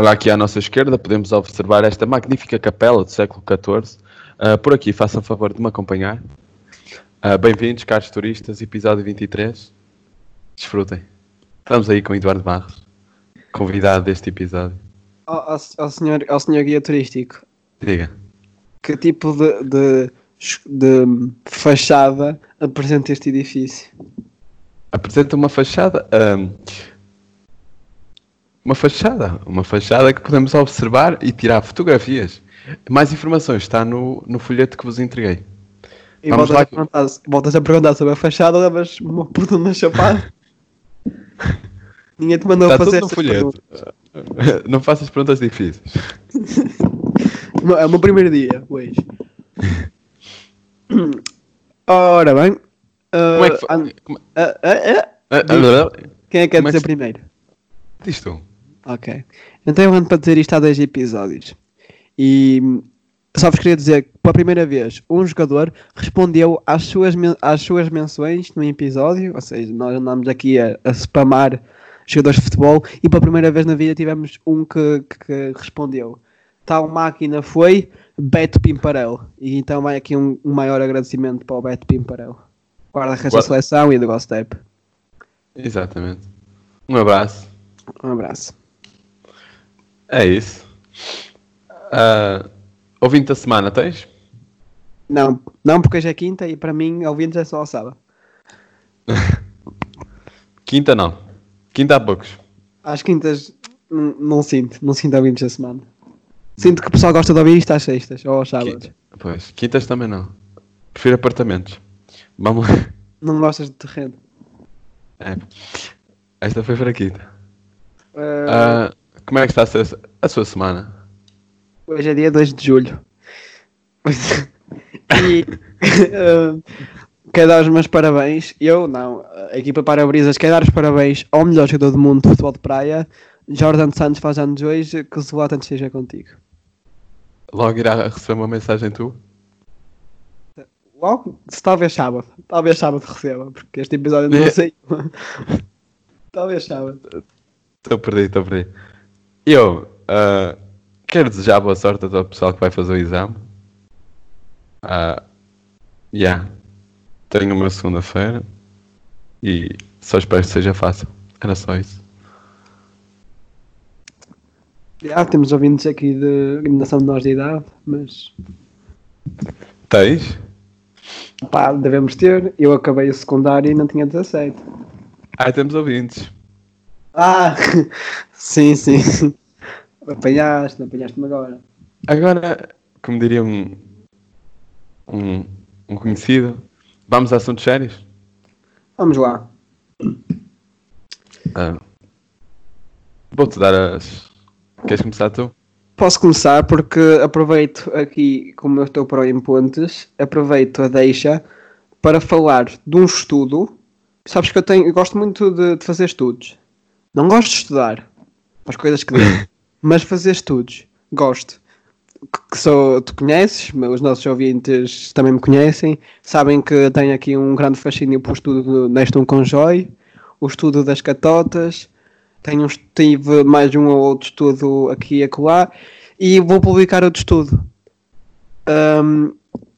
Olha, aqui à nossa esquerda podemos observar esta magnífica capela do século XIV. Uh, por aqui, façam favor de me acompanhar. Uh, Bem-vindos, caros turistas, episódio 23. Desfrutem. Estamos aí com Eduardo Barros, convidado deste episódio. Ao, ao, ao senhor, ao senhor guia turístico, Diga. que tipo de, de, de fachada apresenta este edifício? Apresenta uma fachada. Uma fachada. Uma fachada que podemos observar e tirar fotografias. Mais informações está no, no folheto que vos entreguei. E Vamos voltas, lá a perguntar, voltas a perguntar sobre a fachada, levas uma puta na chapada. Ninguém te mandou Está fazer tudo no folheto. perguntas. Não faças perguntas difíceis. É o meu primeiro dia, hoje. Ora bem. Como é que foi? Quem é que quer é dizer primeiro? Diz tu. Ok. Então eu ando para dizer isto há dois episódios. E hum, só vos queria dizer que pela primeira vez um jogador respondeu às suas, às suas menções no episódio, ou seja, nós andamos aqui a, a spamar jogadores de futebol e pela primeira vez na vida tivemos um que, que- que respondeu. Tal máquina foi Beto Pimparel. E então vai aqui um, um maior agradecimento para o Beto Pimparel. Guarda-redes da seleção e do Gostep. Exatamente. Um abraço. Um abraço. É isso. Ah, ouvinte da semana, tens? Não, não porque hoje é quinta e para mim ouvintes é só ao sábado. Quinta não. Quinta há poucos. Às quintas não sinto, não sinto ouvintes da semana. Sinto que o pessoal gosta de ouvir isto às sextas ou aos sábados. Quinta. Pois, quintas também não. Prefiro apartamentos. Vamos lá. Não gostas de terreno. É. Esta foi fraquita. Uh, Ah, como é que está a, ser a sua semana? Hoje é dia 2 de julho. e uh, quero dar os meus parabéns. Eu não, a equipa para-brisas quer dar os parabéns ao melhor jogador do mundo de futebol de praia. Jordan Santos faz anos hoje, que o Zlatan esteja contigo. Logo irá receber uma mensagem tu? Logo, se talvez sábado. Talvez sábado receba, porque este episódio não É. sei. talvez sábado. Estou perdido, estou perdido. Eu ah, quero desejar boa sorte a todo o pessoal que vai fazer o exame. Ah, yeah. Tenho uma segunda-feira e só espero que seja fácil. Era só isso. Já temos ouvintes aqui de eliminação de nós de idade, mas Tens? pá, devemos ter. Eu acabei o secundário e não tinha 17. Ah, temos ouvintes. Ah, sim, sim. Apanhaste, apanhaste-me agora. Agora, como diria um, um, um conhecido, vamos a assuntos sérios? Vamos lá. Ah, Vou-te dar as. Queres começar tu? Posso começar porque aproveito aqui, como eu estou para o em Pontes, aproveito a deixa para falar de um estudo. Sabes que eu tenho, eu gosto muito de, de fazer estudos. Não gosto de estudar as coisas que digo, mas fazer estudos. Gosto. Que, sou, tu conheces, os nossos ouvintes também me conhecem, sabem que tenho aqui um grande fascínio por estudo neste um conjói, o estudo das catotas, tenho, um- tive mais um ou outro estudo aqui e acolá e vou publicar outro estudo. Ahm,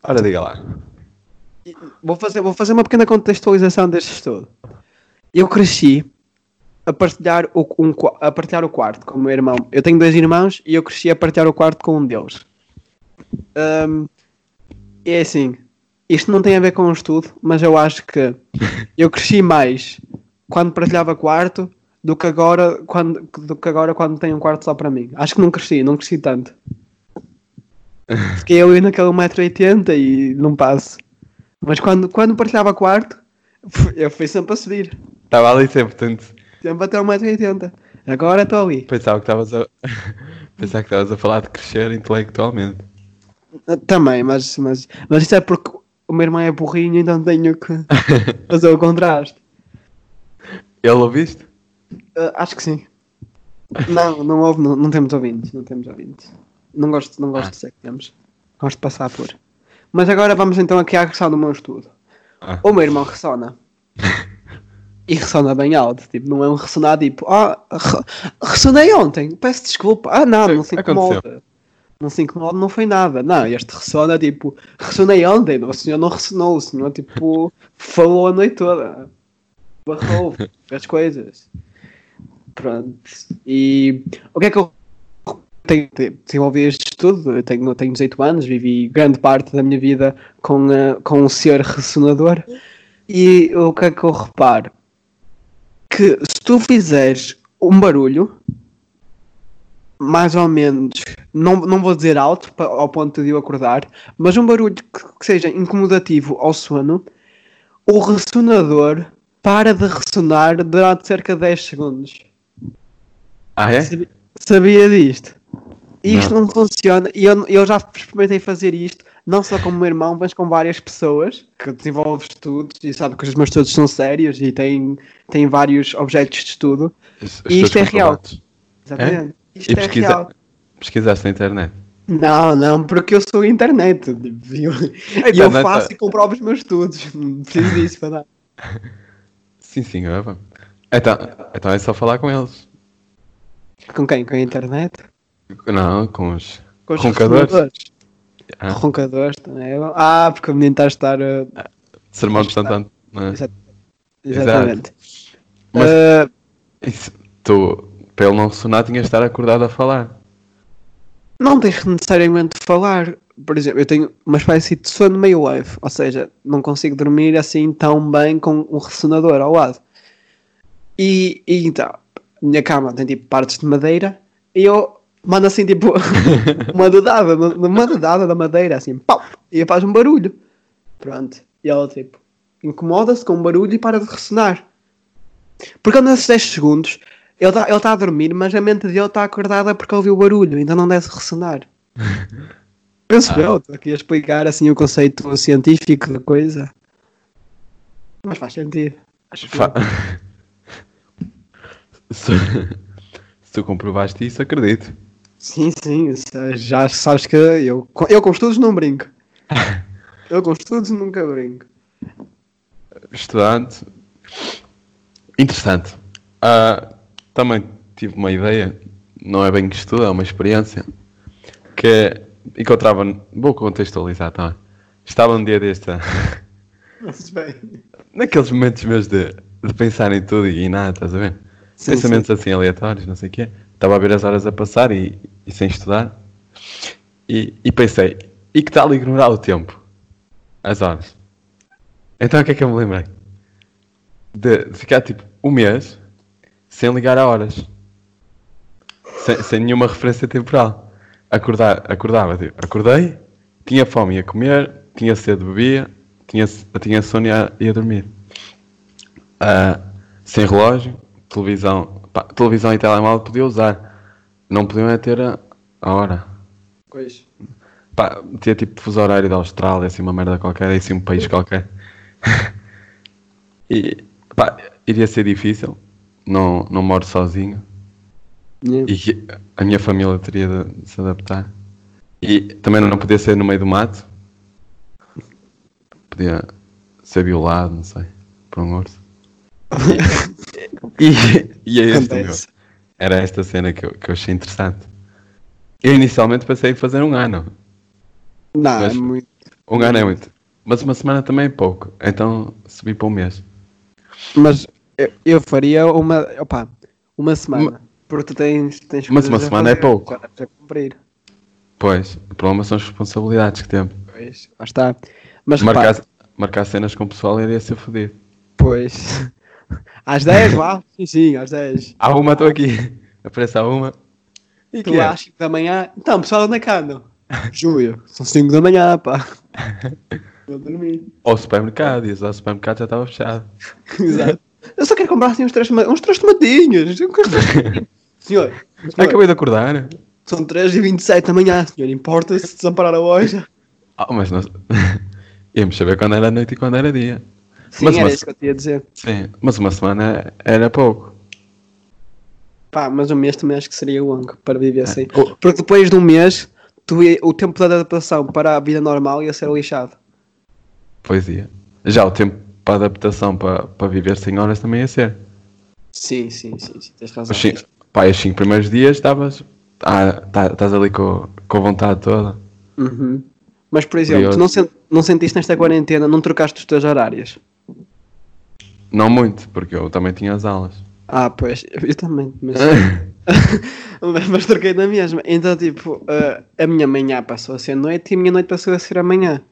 Ora, diga lá. vou, fazer, vou fazer uma pequena contextualização deste estudo. Eu cresci a partilhar, o, um, a partilhar o quarto com o meu irmão. Eu tenho dois irmãos e eu cresci a partilhar o quarto com um deles. Ahm, é assim, isto não tem a ver com o estudo, mas eu acho que eu cresci mais quando partilhava quarto do que agora quando, do que agora quando tenho um quarto só para mim. Acho que não cresci, não cresci tanto. Fiquei ali naquele 1,80m e não passo. Mas quando, quando partilhava quarto, eu fui sempre a subir. Estava ali sempre, portanto, Sempre até 1,80m. Agora estou ali. pensava que estavas a. pensava que estavas a falar de crescer intelectualmente. Também, mas, mas, mas isto é porque o meu irmão é burrinho, então tenho que fazer o contraste. Ele ouviste? Uh, acho que sim. Não, não houve, não, não temos ouvintes, não temos ouvintes. Não gosto, não gosto Ah. de dizer que temos. Gosto de passar por. Mas agora vamos então aqui à questão do meu estudo. Ah. O meu irmão ressona. E ressona bem alto, tipo, não é um ressonar tipo, ah, re- ressonei ontem, peço desculpa. Ah, não, não se Aconteceu. incomoda. Não se incomoda, não foi nada. Não, este ressona tipo, ressonei ontem, o senhor não ressonou, o senhor tipo, falou a noite toda. Barrou, fez coisas. Pronto. E o que é que eu tenho, te- desenvolvi este estudo? Eu tenho, tenho 18 anos, vivi grande parte da minha vida com, eh, com um senhor ressonador. E o que é que eu reparo? Que se tu fizeres um barulho, mais ou menos, não, não vou dizer alto ao ponto de eu acordar, mas um barulho que, que seja incomodativo ao sono, o ressonador para de ressonar durante cerca de 10 segundos. Ah, é? Sabi- Sabia disto? Isto Não. não, funciona e eu, eu já experimentei fazer isto, não só com o meu irmão, mas com várias pessoas que desenvolvem estudos e sabe que os meus estudos são sérios e têm, têm vários objetos de estudo. Os- E isto é real. Exatamente. Isto E é pesquisa- real. Pesquisaste na internet. Não, não, porque eu sou internet. tipo, E eu, eu internet- faço e comprovo os meus estudos. Não preciso disso para dar. Sim, senhor. Então, então é só falar com eles. Com quem? Com a internet? Não, com os Com os roncadores. ressonadores. Ah, Roncadores também. é. Ah, porque o menino está a estar. uh, sermão de Santo é? Exato. Exatamente. Mas- Uh, Isso, tu, para ele não ressonar, tinhas de estar acordado a falar. não tens necessariamente de falar. Por exemplo, eu tenho uma espécie de sono meio leve, ou seja, não consigo dormir assim tão bem com um ressonador ao lado. E, e então, a minha cama tem tipo partes de madeira e eu mando assim tipo uma dedada, uma dedada da madeira, assim, pau, e faz um barulho. Pronto. E ela tipo incomoda-se com o barulho e para de ressonar. Porque nesses 10 segundos ele está ele tá a dormir, mas a mente dele está acordada porque ouviu o barulho, então não deve ressonar. Penso Ah. eu, estou aqui a explicar assim o conceito científico da coisa. Mas faz sentido. Acho que Fa- se, se tu comprovaste isso, acredito. Sim, sim, já sabes que eu, eu com estudos não brinco. Eu com estudos nunca brinco. Estudante. Interessante. Ah, também tive uma ideia, não é bem que estudo, é uma experiência, que encontrava, vou contextualizar também. Estava um dia bem. naqueles momentos meus de, de pensar em tudo e nada, estás a ver? Sim, Pensamentos assim aleatórios, não sei o quê. Estava a ver as horas a passar e, e sem estudar. E, e pensei, e que tal ignorar o tempo? As horas. Então o que é que eu me lembrei? De, de ficar tipo um mês sem ligar a horas. Sem, sem nenhuma referência temporal. Acordar, acordava, tipo, acordei, tinha fome, ia comer, tinha sede, bebia, tinha, tinha sono e ia, ia dormir. Ah, sem relógio, televisão, pá, televisão e telemóvel podia usar. Não podiam é ter a, a hora. Pois. Pá, tinha tipo fuso horário da Austrália, assim uma merda qualquer, assim um país qualquer. e pá, iria ser difícil. Não, não moro sozinho. E a minha família teria de, se adaptar. E também não podia ser no meio do mato. Podia ser violado, não sei, por um urso. E, e é este o meu. Era esta cena que eu, que eu achei interessante. Eu inicialmente pensei em fazer um ano. Não, é muito. Um ano é muito. Mas uma semana também é pouco. Então subi para um mês. Mas eu, eu faria uma. Opa, uma semana. Porque tu tens. tens Mas uma semana é fazer, pouco. já cumprir. Pois, o problema são as responsabilidades que temos. Pois, lá está. Mas repara, Marcar, marcar cenas com o pessoal iria ser fodido. Pois. Às 10, vá? Sim, sim, às 10. Há uma, estou aqui. Aparece a uma. E Tu que é? às 5 da manhã. Então, pessoal, onde é que andam? Júlio, são 5 da manhã, pá. Vou dormir. Ao supermercado. E ao supermercado já estava fechado. Exato. Eu só quero comprar assim uns três, uns três tomatinhos. Senhor, senhor, Acabei de acordar. são 3 e 27 da manhã, senhor. Importa-se de desamparar a loja? Ah, mas não... Íamos saber quando era noite e quando era dia. Sim, Mas era uma- isso que eu ia dizer. Sim, mas uma semana era pouco. Pá, mas um mês também acho que seria longo para viver assim. Oh. Porque depois de um mês, tu o tempo de adaptação para a vida normal ia ser lixado. Pois ia. Já o tempo para a adaptação para, para viver sem horas também ia ser. Sim, sim, sim, sim, tens razão. Os cinco, pá, os cinco primeiros dias estavas. Ah, tá- estás ali com, com a vontade toda. Uhum. Mas, por exemplo, Curioso. tu não, sen- não sentiste nesta quarentena, não trocaste os teus horários? Não muito, porque eu também tinha as aulas. Ah, pois, eu também, mas, mas, troquei na mesma. Então, tipo, eh, a minha manhã passou a ser noite e a minha noite passou a ser amanhã.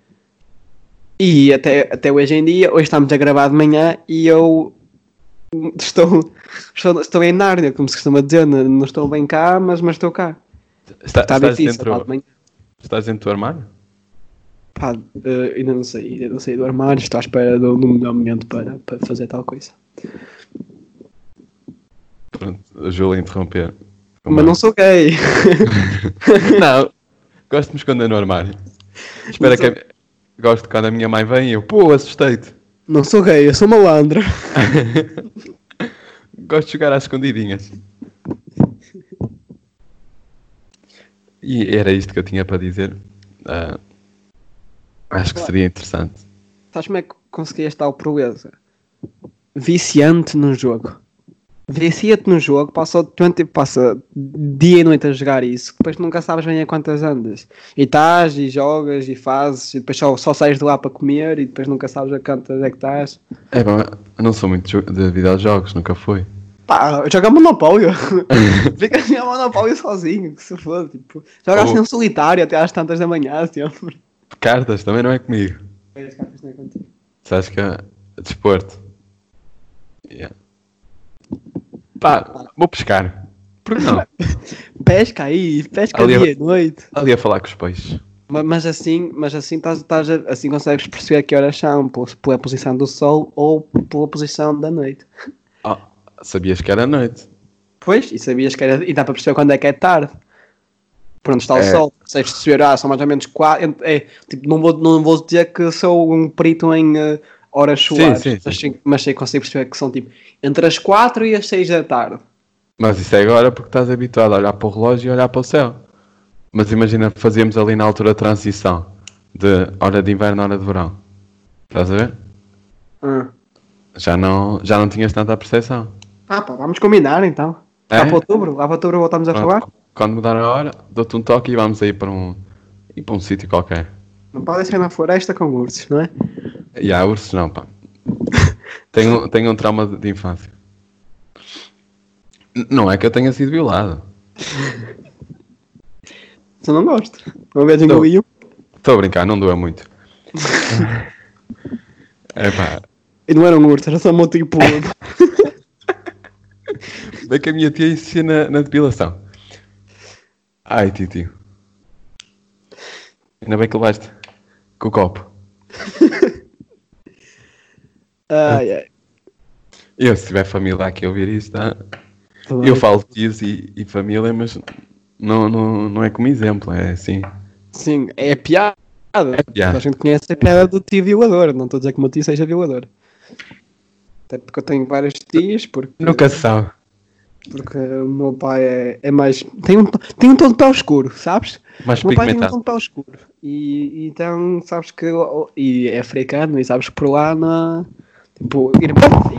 E até, até hoje em dia, hoje estamos a gravar de manhã e eu estou, estou, estou em Nárnia, como se costuma dizer, não, estou bem cá, mas, mas estou cá. Está, Está estás, difícil, dentro, de manhã. estás dentro do armário? Pá, eh, ainda não sei, ainda não saí do armário, estou à espera do, do melhor momento para, para fazer tal coisa. Pronto, a Júlia interromper. Mas não sou gay. Não, gosto de me esconder no armário. Espera sou- que. Gosto quando a minha mãe vem e eu, pô, assustei-te. Não sou gay, eu sou malandro. Gosto de jogar às escondidinhas. E era isto que eu tinha para dizer. Ah, acho que seria interessante. Sabes como é que consegui esta tal proeza? Viciante no jogo. Vicia-te no jogo, passa, o tempo- passa dia e noite a jogar isso, depois nunca sabes bem a quantas andas. E estás, e jogas, e fazes, e depois só, só sais de lá para comer, e depois nunca sabes a quantas é que estás. É bom, eu não sou muito de jo- de videojogos, nunca fui. Pá, joga Monopólio. Fica a Monopólio sozinho, que se for. Tipo, joga assim um solitário até às tantas da manhã, sempre. Cartas também não é comigo. As cartas não é contigo. Sabes que é desporto. Yeah. Pá, vou pescar. Por que não? Pesca aí, pesca Ali a- dia e noite. Ali a falar com os peixes. Ma- Mas assim, mas assim, estás, estás a- assim consegues perceber que horas são, pela posição do sol ou pela posição da noite. Oh, sabias que era noite. Pois, e sabias que era, e dá para perceber quando é que é tarde. Por onde está o É. sol, consegues perceber, ah, são mais ou menos quatro, é, tipo, não vou, não vou dizer que sou um perito em eh, horas solares, sim, sim. mas, sim, mas sei que consigo perceber que são tipo entre as 4 e as 6 da tarde. Mas isso é agora porque estás habituado a olhar para o relógio e olhar para o céu. Mas imagina, fazíamos ali na altura a transição de hora de inverno, hora de verão. Estás a ver? Ah, Já não, já não tinhas tanta percepção. ah pá, vamos combinar então. Lá É? para outubro, lá para outubro voltamos a falar. Quando mudar a hora, dou-te um toque e vamos aí para um, ir para um sítio qualquer. Não pode ser na floresta com ursos, não é? E há ursos não, pá. Tenho, tenho um trauma de, infância. Não é que eu tenha sido violado. Eu não gosto. Uma vez Não. engoli um. Estou a brincar, não doa muito. É pá, E não era um urso, era só um tipo. bem que a minha tia insistia na, na depilação. Ai, tio. Ainda bem que levaste com o copo. ai, ai. Eu, se tiver família aqui a ouvir isto, tá? Eu falo tios e, e família, mas não, não, não é como exemplo, é assim. Sim, é piada. piada. A gente conhece a piada do tio violador. Não estou a dizer que o meu tio seja violador. Até porque eu tenho vários tios, porque, Nunca se sabe. Porque o meu pai é, é mais. Tem um, tem um tom de pele escuro, sabes? Mais O meu pai tem um tom de pele escuro. E, e então, sabes que. E é africano, e sabes que por lá na. Tipo, irmãos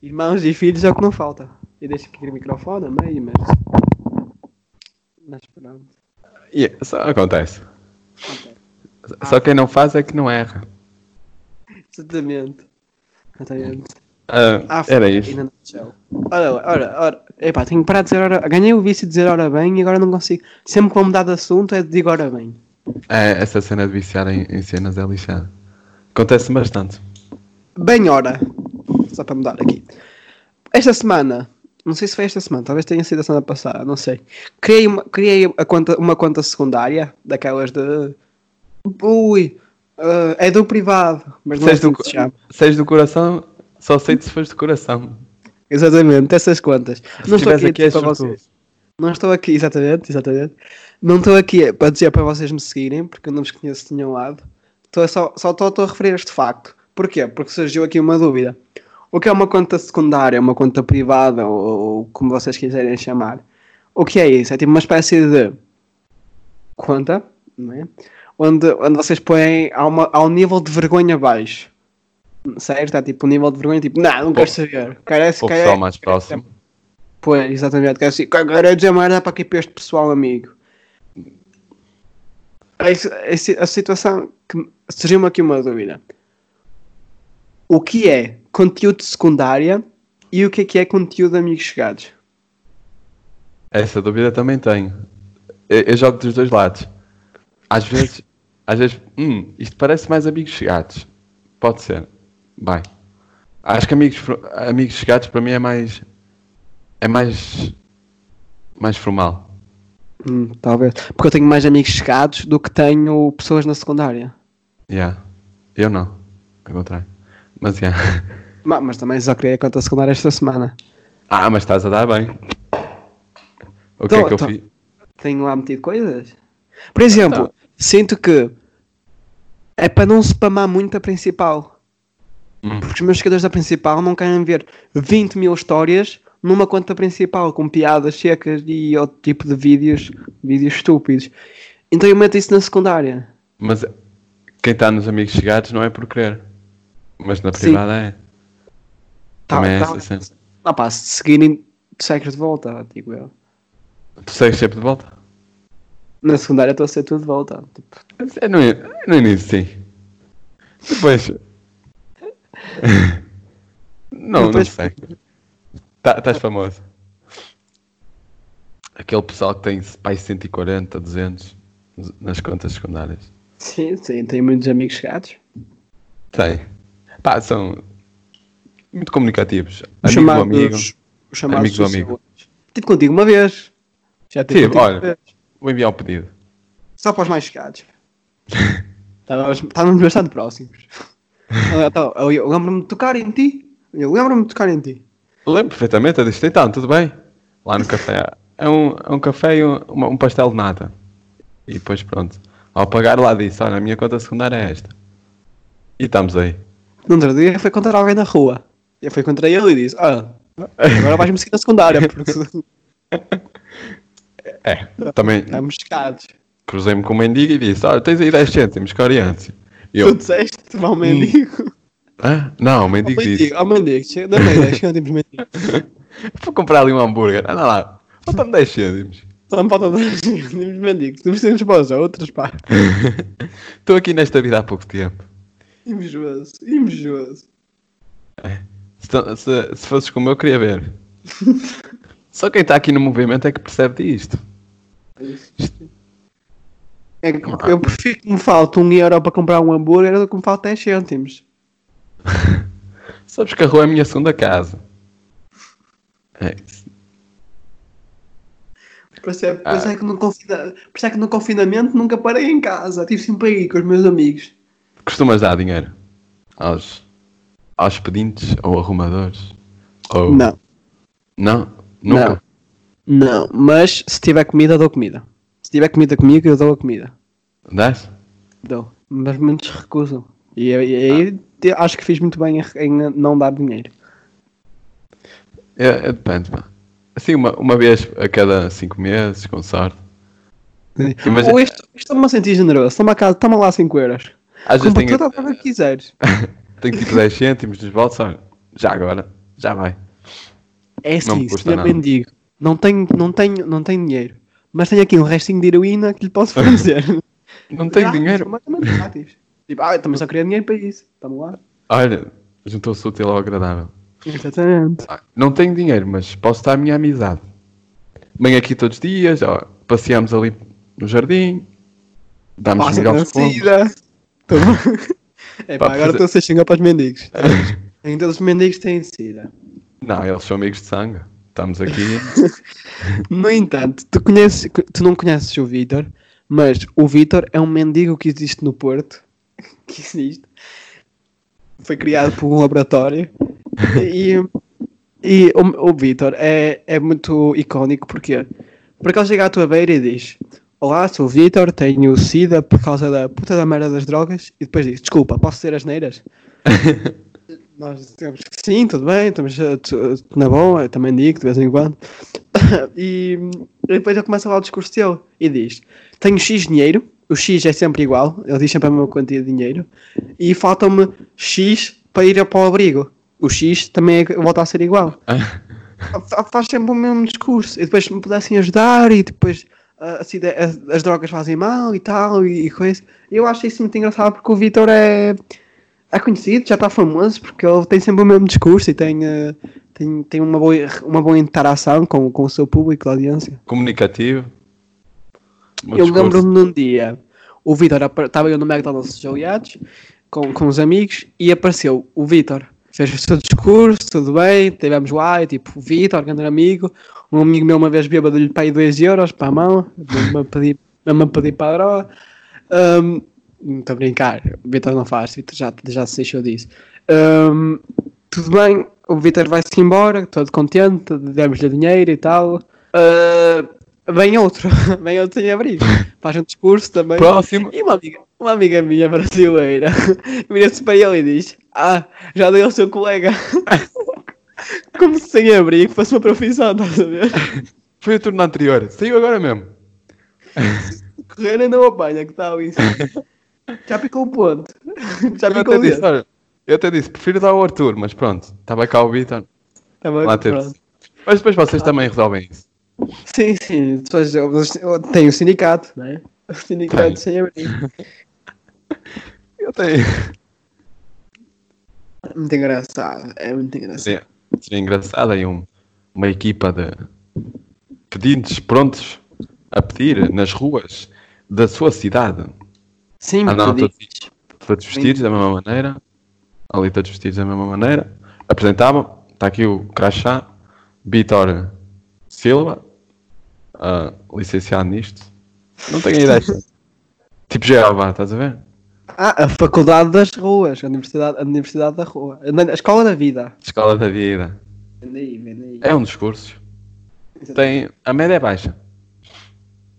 e, irmãos e filhos é o que não falta. E deixa aqui o microfone a meio, mas. Mas pronto. E só acontece. Ok. Só quem não faz é que não erra. Exatamente. Exatamente. Ah, Ah, era isso. Ora, ora, ora. Epá, tenho que parar de dizer ora. Ganhei o vício de dizer ora bem e agora não consigo. Sempre que vou mudar de assunto é de digo ora bem. É, essa cena de viciar em, em cenas é lixada. Acontece bastante. Bem ora. Só para mudar aqui. Esta semana, não sei se foi esta semana, talvez tenha sido a semana passada, não sei. Criei uma, criei a conta, uma conta secundária, daquelas de. Ui, eh, é do privado, mas não Seis do, se do coração, só sei se fores de coração. Exatamente, essas contas. Se não estou aqui, aqui, para vocês. Não estou aqui, exatamente, exatamente. Não estou aqui para dizer para vocês me seguirem, porque eu não vos conheço de nenhum lado. Estou só, só estou, estou a referir este facto. Porquê? Porque surgiu aqui uma dúvida. O que é uma conta secundária, uma conta privada, ou, ou como vocês quiserem chamar? O que é isso? É tipo uma espécie de conta, não é? Onde, onde vocês põem ao, uma, ao nível de vergonha baixo. Sério, está tipo um nível de vergonha, tipo, não, não quero saber. Quero esse, O pessoal mais próximo. Pois, exatamente. Quero assim, quero dizer merda para aqui para este pessoal amigo. A, a, a situação que surgiu-me aqui uma dúvida. O que é conteúdo de secundária e o que é que é conteúdo de amigos chegados? Essa dúvida também tenho. Eu, eu jogo dos dois lados. Às vezes, às vezes, hum, isto parece mais amigos chegados. Pode ser. Vai. Acho que amigos, amigos chegados para mim é mais. É mais. Mais formal. Hum, talvez. Porque eu tenho mais amigos chegados do que tenho pessoas na secundária. Yeah. Eu não. Ao contrário. Mas yeah. Ma- Mas também só criei a conta secundária esta semana. Ah, mas estás a dar bem. O que Tô- é que eu tô. fiz? Tenho lá metido coisas. Por exemplo, Então. sinto que é para não spamar muito a principal. Hum. Porque os meus seguidores da principal não querem ver 20 mil histórias numa conta principal com piadas secas e outro tipo de vídeos, vídeos estúpidos. Então eu meto isso na secundária. Mas quem está nos amigos chegados não é por querer. Mas na Sim. privada é. Tá, Também é tá. essa cena. Não pá, se seguirem, tu segues de volta, digo eu. Tu segues sempre de volta? Na secundária estou a ser tudo de volta. Tipo, É no, no início, sim. Depois. não, Depois- não sei. Tá- Estás famoso. Aquele pessoal que tem pai 140, 200 nas contas secundárias. sim, sim, tenho muitos amigos chegados. Tem. Pá, são muito comunicativos. Os Amigo do chamados, amigo. os chamados Amigo do amigo. Tive contigo uma vez. Já tive Tive, olha. uma vez. Vou enviar o pedido. Só para os mais chegados. Estávamos bastante próximos. Eu, eu lembro-me de tocar em ti. Eu lembro-me de tocar em ti. Lembro perfeitamente, eu disse, então, tudo bem? Lá no café. É um, é um café e um, um pastel de nata. E depois pronto. Ao pagar lá disse, olha, a minha conta secundária é esta. E estamos aí. No outro dia foi contra alguém na rua. Eu fui contra ele e disse: Ah, agora vais-me seguir na secundária, porque É, também estamos chegados. cruzei-me com um mendigo e disse, olha, tens aí 10 cêntimos, que oriente. E Tu eu, disseste, vá ao mendigo. ah, não, o mendigo disse, mendigo, ao mendigo. Chega- Dá-me aí 10 cêntimos, mendigo. vou comprar ali um hambúrguer, anda lá, falta-me 10 cêntimos. Só me falta 10 cêntimos, mendigo. Tu precisamos para os outros, pá. Estou aqui nesta vida há pouco tempo. Invejoso, invejoso. Se, tu- se, se fosses como eu, queria ver. Só quem está aqui no movimento é que percebe disto. É que eu prefiro que me falte um euro para comprar um hambúrguer do que me falte 10 cêntimos. Sabes que a rua é a minha segunda casa. É isso. Por isso é, por isso é que no confina- por isso é que no confinamento nunca parei em casa. Estive sempre aí com os meus amigos. Costumas dar dinheiro aos, aos pedintes ou arrumadores? Ou... Não, Não? Nunca? não. Mas se tiver comida, dou comida. Se tiver comida comigo, eu dou a comida. Dás? Dou. Mas muitos recusam. E, aí te- acho que fiz muito bem em, não dar dinheiro. É, é, depende, pá. Assim, uma, uma vez a cada cinco meses, com sorte. Imagina- Ou isto, isto me a sentir generoso. Toma, cá, toma lá 5 euros. Às vezes tenho, tudo o que quiseres. tenho tipo 10 cêntimos nos bolsos, olha, já agora, já vai. É Não assim, me se custa nada. mendigo, não tenho, não, tenho, não tenho dinheiro, mas tenho aqui um restinho de heroína que lhe posso fornecer. Não tenho dinheiro. completamente grátis. Tipo, ah, eu também só queria dinheiro para isso. Estamos lá. Olha, juntou-se útil ao agradável. Exatamente. Ah, Não tenho dinheiro, mas posso dar a minha amizade. Venho aqui todos os dias, ó, passeamos ali no jardim, damos Passa. Tô bom. É pá, agora fazer- estou a ser xingar para os mendigos. Todos os mendigos têm sida. Não, eles são amigos de sangue. Estamos aqui. No entanto, tu, conheces, tu não conheces o Vitor, mas o Vitor é um mendigo que existe no Porto. Que existe. Foi criado por um laboratório. E, e o, o Vitor é, é muito icónico porque porque ele chega à tua beira e diz: Olá, sou o Vitor, tenho SIDA por causa da puta da merda das drogas. E depois diz: Desculpa, posso ser as neiras? Nós dizemos que sim, tudo bem, estamos eh, tu na boa, eu também digo de vez em quando. e, e depois ele começa lá o discurso dele e diz: Tenho X dinheiro, o X é sempre igual, ele diz sempre a mesma quantia de dinheiro, e faltam-me X para ir para o abrigo. O X também é, volta a ser igual. Fa- Faz sempre o mesmo discurso. E depois se me pudessem ajudar e depois ah, assim, as, as drogas fazem mal e tal e, e coisa. Eu acho isso muito engraçado porque o Vitor é, é conhecido, já está famoso porque ele tem sempre o mesmo discurso e tem, ah, tem, tem uma, boa, uma boa interação com, com o seu público, a audiência. Comunicativo. Bom Eu lembro-me num dia, o Vitor estava eu no McDonald's de aliados com, com os amigos e apareceu o Vitor. Fez o seu discurso, tudo bem, tivemos lá, e, tipo, o Vitor, grande amigo. Um amigo meu uma vez bêbado-lhe para aí 2 euros para a mão, mesmo a pedir, mesmo a pedir para a droga. Um, não estou a brincar, o Vitor não faz, o Vitor já, já se deixou disso. Um, tudo bem, o Vitor vai-se embora, todo contente, demos-lhe dinheiro e tal. Uh, vem outro, vem outro sem abrigo, faz um discurso também. Próximo. E uma amiga, uma amiga minha brasileira vira-se para ele e diz: Ah, já dei ao seu colega. Como se sem abrigo fosse uma profissão, estás a ver? Foi o turno anterior. Saiu agora mesmo. Correr ainda o apanha, que em cima. Já picou o ponto. Já Eu picou até o disse, olha, eu até disse, prefiro dar ao Arthur, mas pronto, estava cá o Vitor. Tá bem, Lá pronto. Mas depois vocês também resolvem isso. Sim, sim. Depois eu- eu- tem o sindicato, não é? O sindicato Tem. sem abrigo. Eu tenho. Muito engraçado. É muito engraçado. Seria engraçado aí um, uma equipa de pedintes prontos a pedir nas ruas da sua cidade. Sim, não, porque todos, todos vestidos da mesma maneira. Ali todos vestidos da mesma maneira. Apresentavam. Está aqui o crachá. Vitor Silva. ah, licenciado nisto. Não tenho ideia. tipo Jeová, estás a ver? Ah, a faculdade das ruas, a universidade, a universidade da rua, a escola da vida. Escola da vida. Vem aí, vem aí. É um dos cursos. Tem, a média é baixa.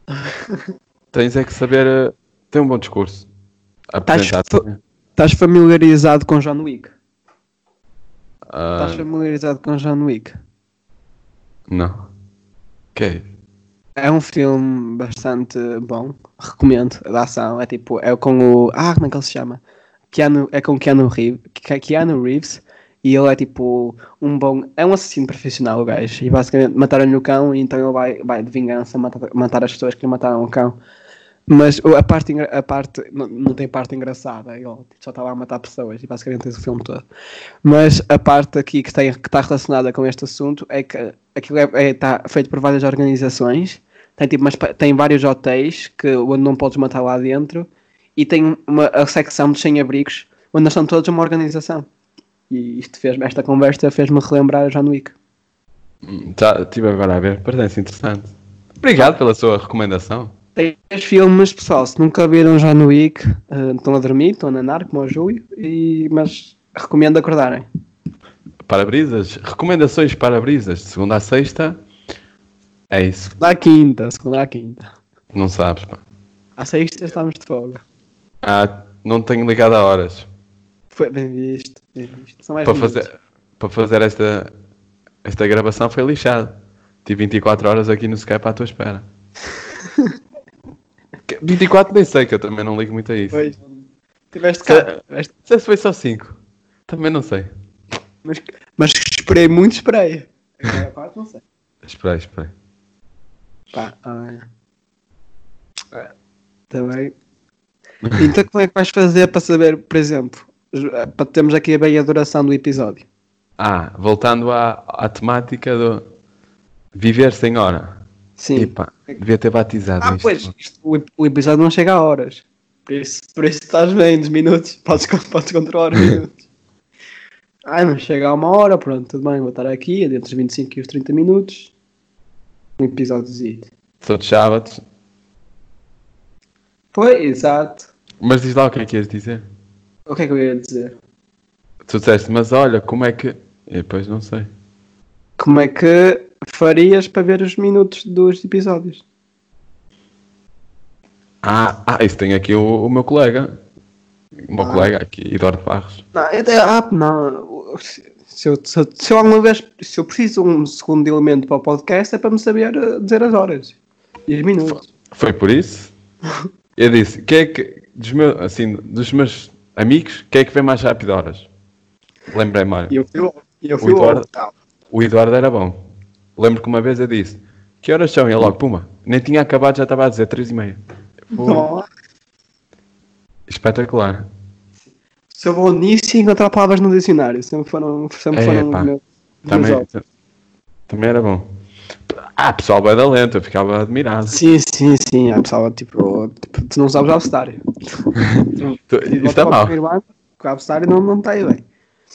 Tens é que saber ter um bom discurso. Fa- também. Estás familiarizado com John Wick? Ah, Estás familiarizado com John Wick? não. Que é? É um filme bastante bom, recomendo, da ação, é tipo, é com o, ah, como é que ele se chama? Keanu, é com Keanu Reeves, Ke- Keanu Reeves, e ele é tipo um bom, é um assassino profissional o gajo, e basicamente mataram-lhe o cão, e então ele vai, vai de vingança matar, matar as pessoas que lhe mataram o cão. Mas a parte, a parte não, não tem parte engraçada, ele só está lá a matar pessoas, e basicamente esse o filme todo. Mas a parte aqui que está, que está relacionada com este assunto é que aquilo é, é- está feito por várias organizações, tem, tipo, umas pa- tem vários hotéis que, onde não podes matar lá dentro, e tem uma a secção dos sem-abrigos, onde nós são todos uma organização. E isto fez esta conversa fez-me relembrar a John Wick. Hum, Já estive agora a ver, parece interessante. Obrigado pela sua recomendação. Tem três filmes, pessoal, se nunca viram John Wick, eh, estão a dormir, estão a nanar, como o Júlio, e, mas recomendo acordarem. Para-brisas, recomendações para-brisas, de segunda a sexta. É isso, Da quinta, segunda à quinta. não sabes. Pá. À sexta estamos de folga. Ah, não tenho ligado a horas Foi bem visto, bem visto. São mais para minutos. fazer, para fazer esta, esta gravação. Foi lixado. Tive 24 horas aqui no Skype à tua espera. Que- 24 nem sei, que eu também não ligo muito a isso. Pois. Tiveste Se- cá. tiveste- se foi só 5. Também não sei. Mas, mas esperei muito, esperei. A maior parte não sei. Esperei, esperei. Pá, olha. É, Também. Então como é que vais fazer para saber, por exemplo, para termos aqui a bem a duração do episódio? Ah, voltando à, à temática do viver sem hora. Sim. Epá, devia ter batizado ah, isto. pois, isto- o, o episódio não chega a horas. Por isso, por isso estás bem, dos minutos. Podes, podes controlar os minutos. Ah, não chega a uma hora, pronto, tudo bem, vou estar aqui, entre os 25 e os 30 minutos. Um episódiozinho. De sábados. Pois, exato. Mas diz lá o que é que ias dizer. O que é que eu ia dizer? Tu disseste, mas olha, como é que. E depois não sei. Como é que farias para ver os minutos dos episódios? Ah, ah isso tem aqui o, o meu colega. O meu Ah. colega aqui, Eduardo Barros. Não, eu, ah, não. Se eu, se, eu- se eu alguma vez se eu preciso um segundo elemento para o podcast é para me saber eh, dizer as horas e os minutos. Foi por isso? Eu disse, quem é que. Dos meus, assim, dos meus amigos, quem é que vem mais rápido horas? Lembrei-me, olha, eu fui eu O fui Eduardo- logo. Tal. o Eduardo era bom. Lembro que uma vez eu disse: Que horas são? E ele logo, puma. Nem tinha acabado, já estava a dizer 3 e meia. Pô, espetacular. Sou bom nisso e encontrar palavras no dicionário. Sempre foram, sempre É, foram os meus Também, também era bom. Ah, pessoal, vai da lenta, eu ficava admirado. Sim, sim, sim. A pessoa, tipo, tipo, tu não sabes Isto está mal. O All-Star não, não está aí bem.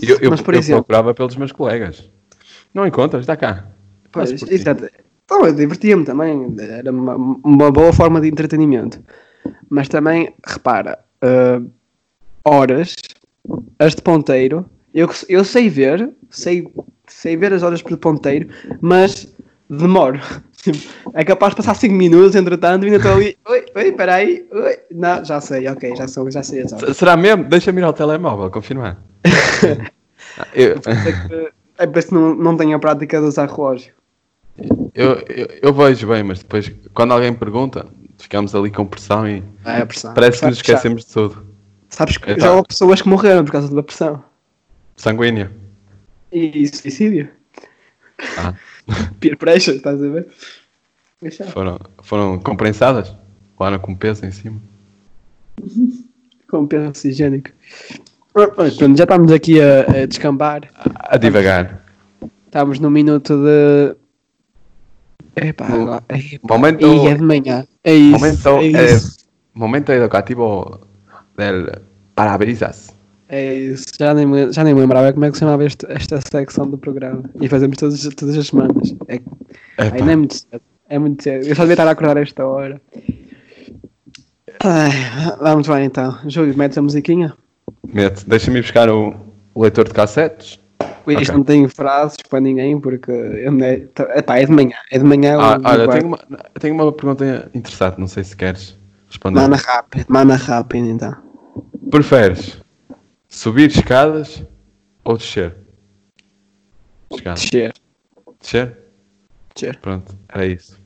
Eu, eu, Mas, por eu exemplo- procurava pelos meus colegas. Não encontras? Está cá. Pois, exato. Então, eu divertia-me também. Era uma, uma boa forma de entretenimento. Mas também, repara, ah, horas, as de ponteiro, eu, eu sei ver, sei, sei ver as horas por ponteiro, mas demoro. É capaz de passar 5 minutos, entretanto, e ainda estou ali. Oi, oi, peraí. Oi. Não, já sei, ok, já, sou, já sei Será mesmo? Deixa-me ir ao telemóvel, confirmar. eu, É É por isso que não, não tenho a prática de usar relógio. Eu, eu, eu vejo bem, mas depois, quando alguém pergunta, ficamos ali com pressão e É a pressão. parece que nos esquecemos de tudo. Sabes que Então. já houve pessoas que morreram por causa da pressão. Sanguíneo. E suicídio. Ah, Peer pressure, estás a ver? Deixa. foram, foram comprensadas? Lá com peso em cima. Com peso oxigênico. Ah, Pronto, já estamos aqui a, a descambar. A divagar. Estamos no minuto de. Epá, No- epá, momento- e é de manhã. É isso. Momento, é, eh, momento educativo del parabrisas. é isso. Já nem, já nem me lembrava como é que se chamava este- esta secção do programa. E fazemos todas, todas as semanas. É, Epá, Ai, não é muito cedo. É muito cedo. Eu só devia estar a acordar a esta hora. Ai, vamos lá então. Júlio, metes a musiquinha? mete, Deixa-me buscar o leitor de cassetes. Isto Ok. não tem frases para ninguém porque é, tá- é de manhã. É de manhã. Ah, olha, tenho uma, tenho uma pergunta interessante, não sei se queres responder. Mana rápido, mana rápido então. Preferes subir escadas ou descer? Escadas. Descer. Descer? Descer. Pronto, era isso.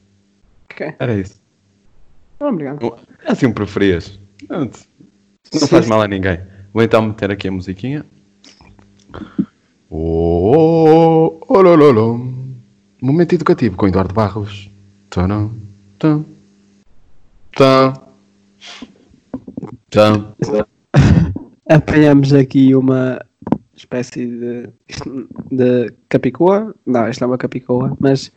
Ok. Era isso. Obrigado. Um- É assim preferias. Pronto. Não faz mal a ninguém. Vou então meter aqui a musiquinha. Oh, oh, lo, lo, lo. Momento educativo com Eduardo Barros. Tadam, tam, tam, tam. Apanhamos aqui uma espécie de, de capicoa. Não, isto não é uma capicoa, mas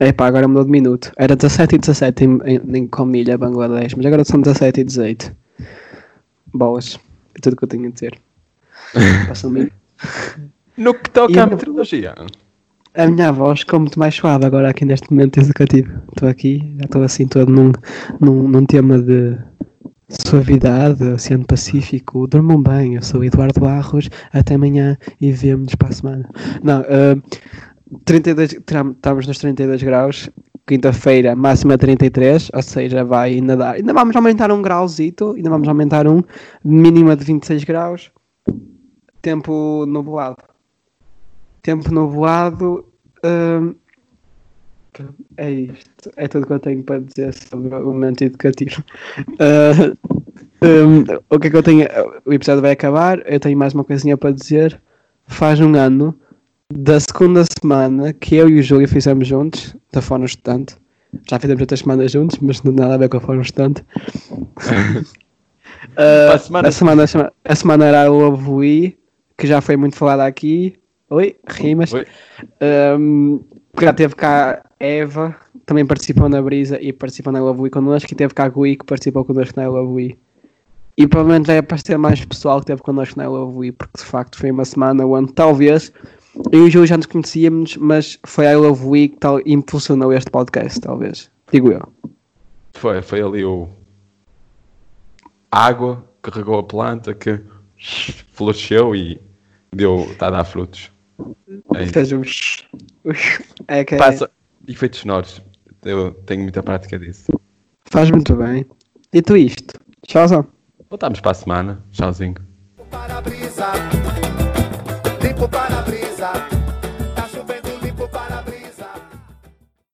epá, agora mudou de minuto. Era 17 e 17 em, em, Comilha, Bangladesh, mas agora são 17 e 18. Boas. É tudo que eu tenho a dizer. Passa minuto. No que toca à meteorologia. A minha voz ficou muito mais suave agora aqui neste momento educativo. Estou aqui, já estou assim todo num, num, num tema de suavidade, Oceano Pacífico. Dormam bem, eu sou o Eduardo Barros. Até amanhã e vemo-nos para a semana. Não, ah, 32, tram- estamos nos 32 graus. Quinta-feira, máxima 33, ou seja, vai ainda dar. Ainda vamos aumentar um grauzito, ainda vamos aumentar um, mínima de 26 graus. Tempo nublado tempo nublado. hum, é isto. É tudo que eu tenho para dizer sobre o momento educativo. Ah, hum, o que é que eu tenho? O episódio vai acabar. Eu tenho mais uma coisinha para dizer. Faz um ano da segunda semana que eu e o Júlio fizemos juntos, da Fórum Estudante. Já fizemos outras semanas juntos, mas não tem nada a ver com a Fórum Estudante. Ah, A semana- a, semana, a semana- era a Love We, que já foi muito falada aqui. Oi, rimas. Oi. Um, porque já teve cá Eva, também participou na Brisa e participou na Love We connosco, e teve cá Gui, que participou connosco na Love We. E provavelmente vai aparecer mais pessoal que teve connosco na Love We, porque de facto foi uma semana onde talvez eu e o Júlio já nos conhecíamos, mas foi a Love We que tal, impulsionou este podcast, talvez. Digo eu. Foi, foi ali o. Água que regou a planta que floresceu e deu. Está a dar frutos. É um- É que é- Passa efeitos sonoros. Eu tenho muita prática disso. faz muito bem. Dito isto, tchauzão. Voltamos para a semana. Tchauzinho. para-brisa, limpo para-brisa.